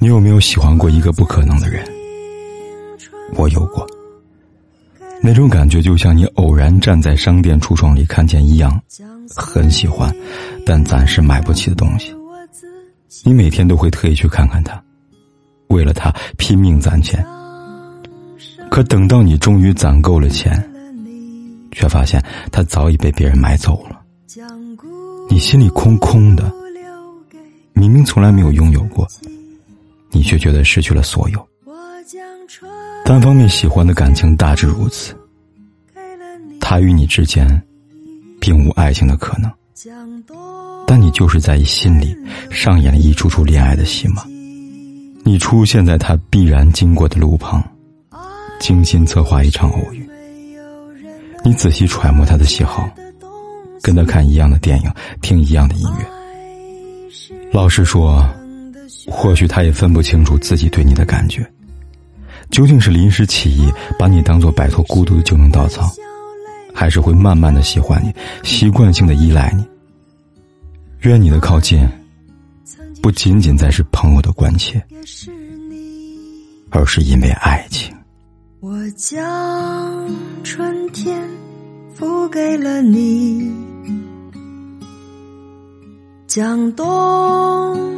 你有没有喜欢过一个不可能的人？我有过，那种感觉就像你偶然站在商店橱窗里看见一样很喜欢，但暂时买不起的东西，你每天都会特意去看看它，为了它拼命攒钱。可等到你终于攒够了钱，却发现它早已被别人买走了，你心里空空的，明明从来没有拥有过。你却觉得失去了所有。单方面喜欢的感情大致如此，他与你之间并无爱情的可能，但你就是在心里上演了一出出恋爱的戏码。你出现在他必然经过的路旁，精心策划一场偶遇。你仔细揣摩他的喜好，跟他看一样的电影，听一样的音乐。老实说。或许他也分不清楚自己对你的感觉，究竟是临时起意把你当做摆脱孤独的救命稻草，还是会慢慢的喜欢你，习惯性的依赖你。愿你的靠近，不仅仅在是朋友的关切，而是因为爱情。我将春天付给了你，将冬。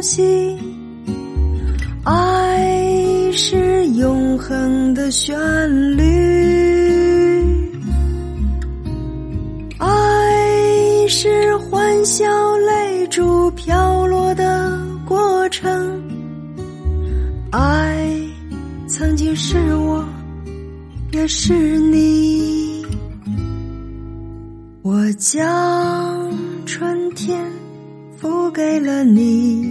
东西，爱是永恒的旋律，爱是欢笑泪珠飘落的过程。爱曾经是我，也是你。我将春天付给了你，